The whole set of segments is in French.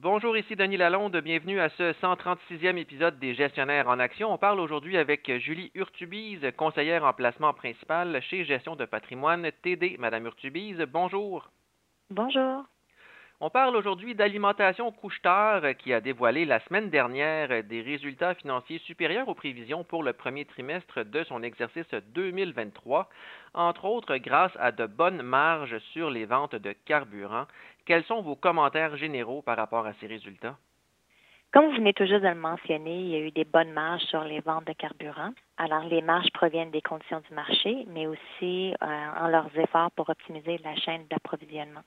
Bonjour, ici Denis Lalonde. Bienvenue à ce 136e épisode des Gestionnaires en Action. On parle aujourd'hui avec Julie Urtubise, conseillère en placement principal chez Gestion de patrimoine TD. Madame Urtubise, bonjour. Bonjour. On parle aujourd'hui d'alimentation couche-tard qui a dévoilé la semaine dernière des résultats financiers supérieurs aux prévisions pour le premier trimestre de son exercice 2023, entre autres grâce à de bonnes marges sur les ventes de carburant. Quels sont vos commentaires généraux par rapport à ces résultats? Comme vous venez toujours de le mentionner, il y a eu des bonnes marges sur les ventes de carburant. Alors, les marges proviennent des conditions du marché, mais aussi euh, en leurs efforts pour optimiser la chaîne d'approvisionnement.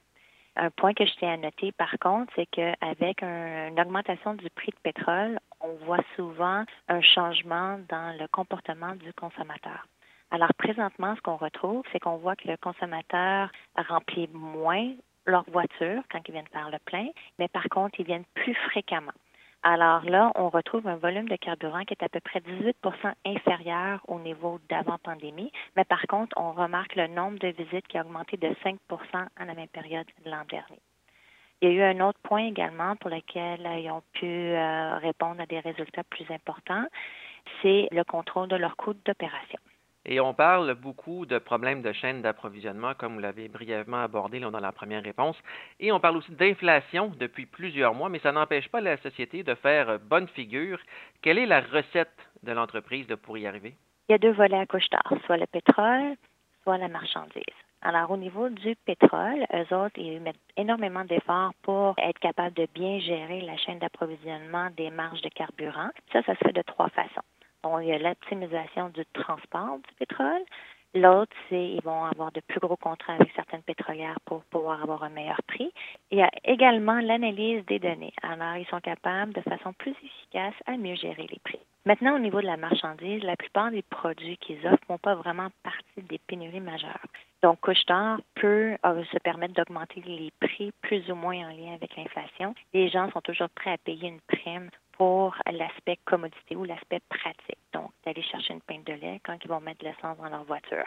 Un point que je tiens à noter, par contre, c'est qu'avec un, une augmentation du prix de pétrole, on voit souvent un changement dans le comportement du consommateur. Alors, présentement, ce qu'on retrouve, c'est qu'on voit que le consommateur remplit moins leur voiture quand ils viennent faire le plein, mais par contre, ils viennent plus fréquemment. Alors là, on retrouve un volume de carburant qui est à peu près 18% inférieur au niveau d'avant-pandémie, mais par contre, on remarque le nombre de visites qui a augmenté de 5% à la même période de l'an dernier. Il y a eu un autre point également pour lequel ils ont pu euh, répondre à des résultats plus importants, c'est le contrôle de leurs coûts d'opération. Et on parle beaucoup de problèmes de chaîne d'approvisionnement, comme vous l'avez brièvement abordé dans la première réponse. Et on parle aussi d'inflation depuis plusieurs mois, mais ça n'empêche pas la société de faire bonne figure. Quelle est la recette de l'entreprise pour y arriver? Il y a deux volets à couche tard, soit le pétrole, soit la marchandise. Alors, au niveau du pétrole, eux autres, ils mettent énormément d'efforts pour être capables de bien gérer la chaîne d'approvisionnement des marges de carburant. Ça, ça se fait de trois façons. Bon, il y a l'optimisation du transport du pétrole. L'autre, c'est ils vont avoir de plus gros contrats avec certaines pétrolières pour pouvoir avoir un meilleur prix. Il y a également l'analyse des données. Alors, ils sont capables de façon plus efficace à mieux gérer les prix. Maintenant, au niveau de la marchandise, la plupart des produits qu'ils offrent ne font pas vraiment partie des pénuries majeures. Donc, Couchetard peut euh, se permettre d'augmenter les prix plus ou moins en lien avec l'inflation. Les gens sont toujours prêts à payer une prime pour l'aspect commodité ou l'aspect pratique. Donc, d'aller chercher une pinte de lait quand ils vont mettre de l'essence dans leur voiture.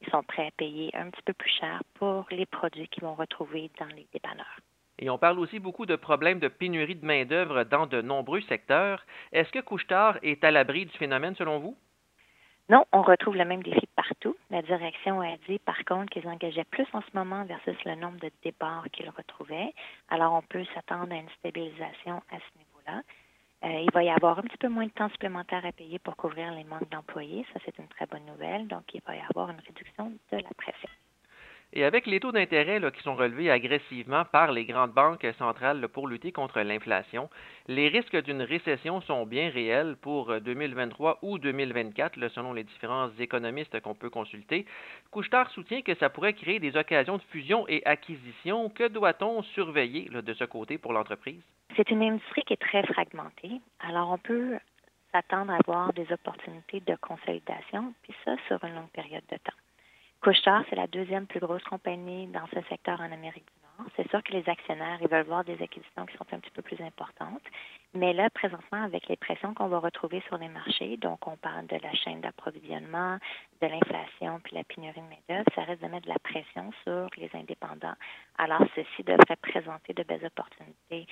Ils sont prêts à payer un petit peu plus cher pour les produits qu'ils vont retrouver dans les dépanneurs. Et on parle aussi beaucoup de problèmes de pénurie de main-d'œuvre dans de nombreux secteurs. Est-ce que Couchetard est à l'abri du phénomène selon vous? Non, on retrouve le même défi partout. La direction a dit, par contre, qu'ils engageaient plus en ce moment versus le nombre de départs qu'ils retrouvaient. Alors, on peut s'attendre à une stabilisation à ce niveau-là. Euh, il va y avoir un petit peu moins de temps supplémentaire à payer pour couvrir les manques d'employés. Ça, c'est une très bonne nouvelle. Donc, il va y avoir une réduction de la pression. Et avec les taux d'intérêt qui sont relevés agressivement par les grandes banques centrales pour lutter contre l'inflation, les risques d'une récession sont bien réels pour 2023 ou 2024, selon les différents économistes qu'on peut consulter. Couchetard soutient que ça pourrait créer des occasions de fusion et acquisition. Que doit-on surveiller de ce côté pour l'entreprise? C'est une industrie qui est très fragmentée. Alors, on peut s'attendre à avoir des opportunités de consolidation, puis ça sur une longue période de temps. Couchetard, c'est la deuxième plus grosse compagnie dans ce secteur en Amérique du Nord. C'est sûr que les actionnaires, ils veulent voir des acquisitions qui sont un petit peu plus importantes. Mais là, présentement, avec les pressions qu'on va retrouver sur les marchés, donc on parle de la chaîne d'approvisionnement, de l'inflation, puis la pénurie de main-d'œuvre, ça risque de mettre de la pression sur les indépendants. Alors, ceci devrait présenter de belles opportunités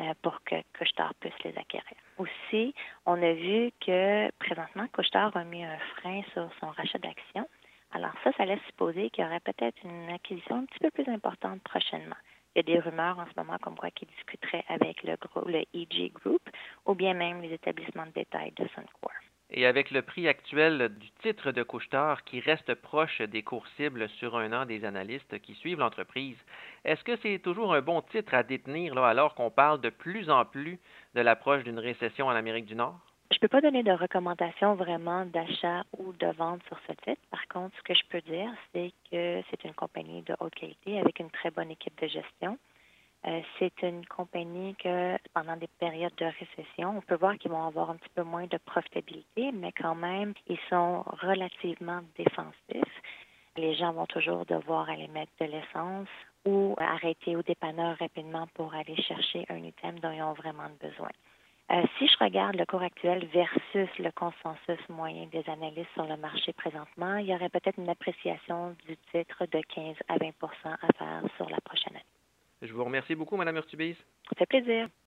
euh, pour que Couchetard puisse les acquérir. Aussi, on a vu que présentement, Couchetard a mis un frein sur son rachat d'actions. Alors ça, ça laisse supposer qu'il y aurait peut-être une acquisition un petit peu plus importante prochainement. Il y a des rumeurs en ce moment comme quoi qu'il discuterait avec le, groupe, le EG Group ou bien même les établissements de détail de Suncor. Et avec le prix actuel du titre de couche-tard qui reste proche des cours cibles sur un an des analystes qui suivent l'entreprise, est-ce que c'est toujours un bon titre à détenir alors qu'on parle de plus en plus de l'approche d'une récession en Amérique du Nord? Je ne peux pas donner de recommandations vraiment d'achat ou de vente sur ce titre. Par contre, ce que je peux dire, c'est que c'est une compagnie de haute qualité avec une très bonne équipe de gestion. Euh, c'est une compagnie que pendant des périodes de récession, on peut voir qu'ils vont avoir un petit peu moins de profitabilité, mais quand même, ils sont relativement défensifs. Les gens vont toujours devoir aller mettre de l'essence ou arrêter au dépanneur rapidement pour aller chercher un item dont ils ont vraiment besoin. Euh, si je regarde le cours actuel versus le consensus moyen des analystes sur le marché présentement, il y aurait peut-être une appréciation du titre de 15 à 20% à faire sur la prochaine année. Je vous remercie beaucoup, Mme Urtubise. Ça fait plaisir.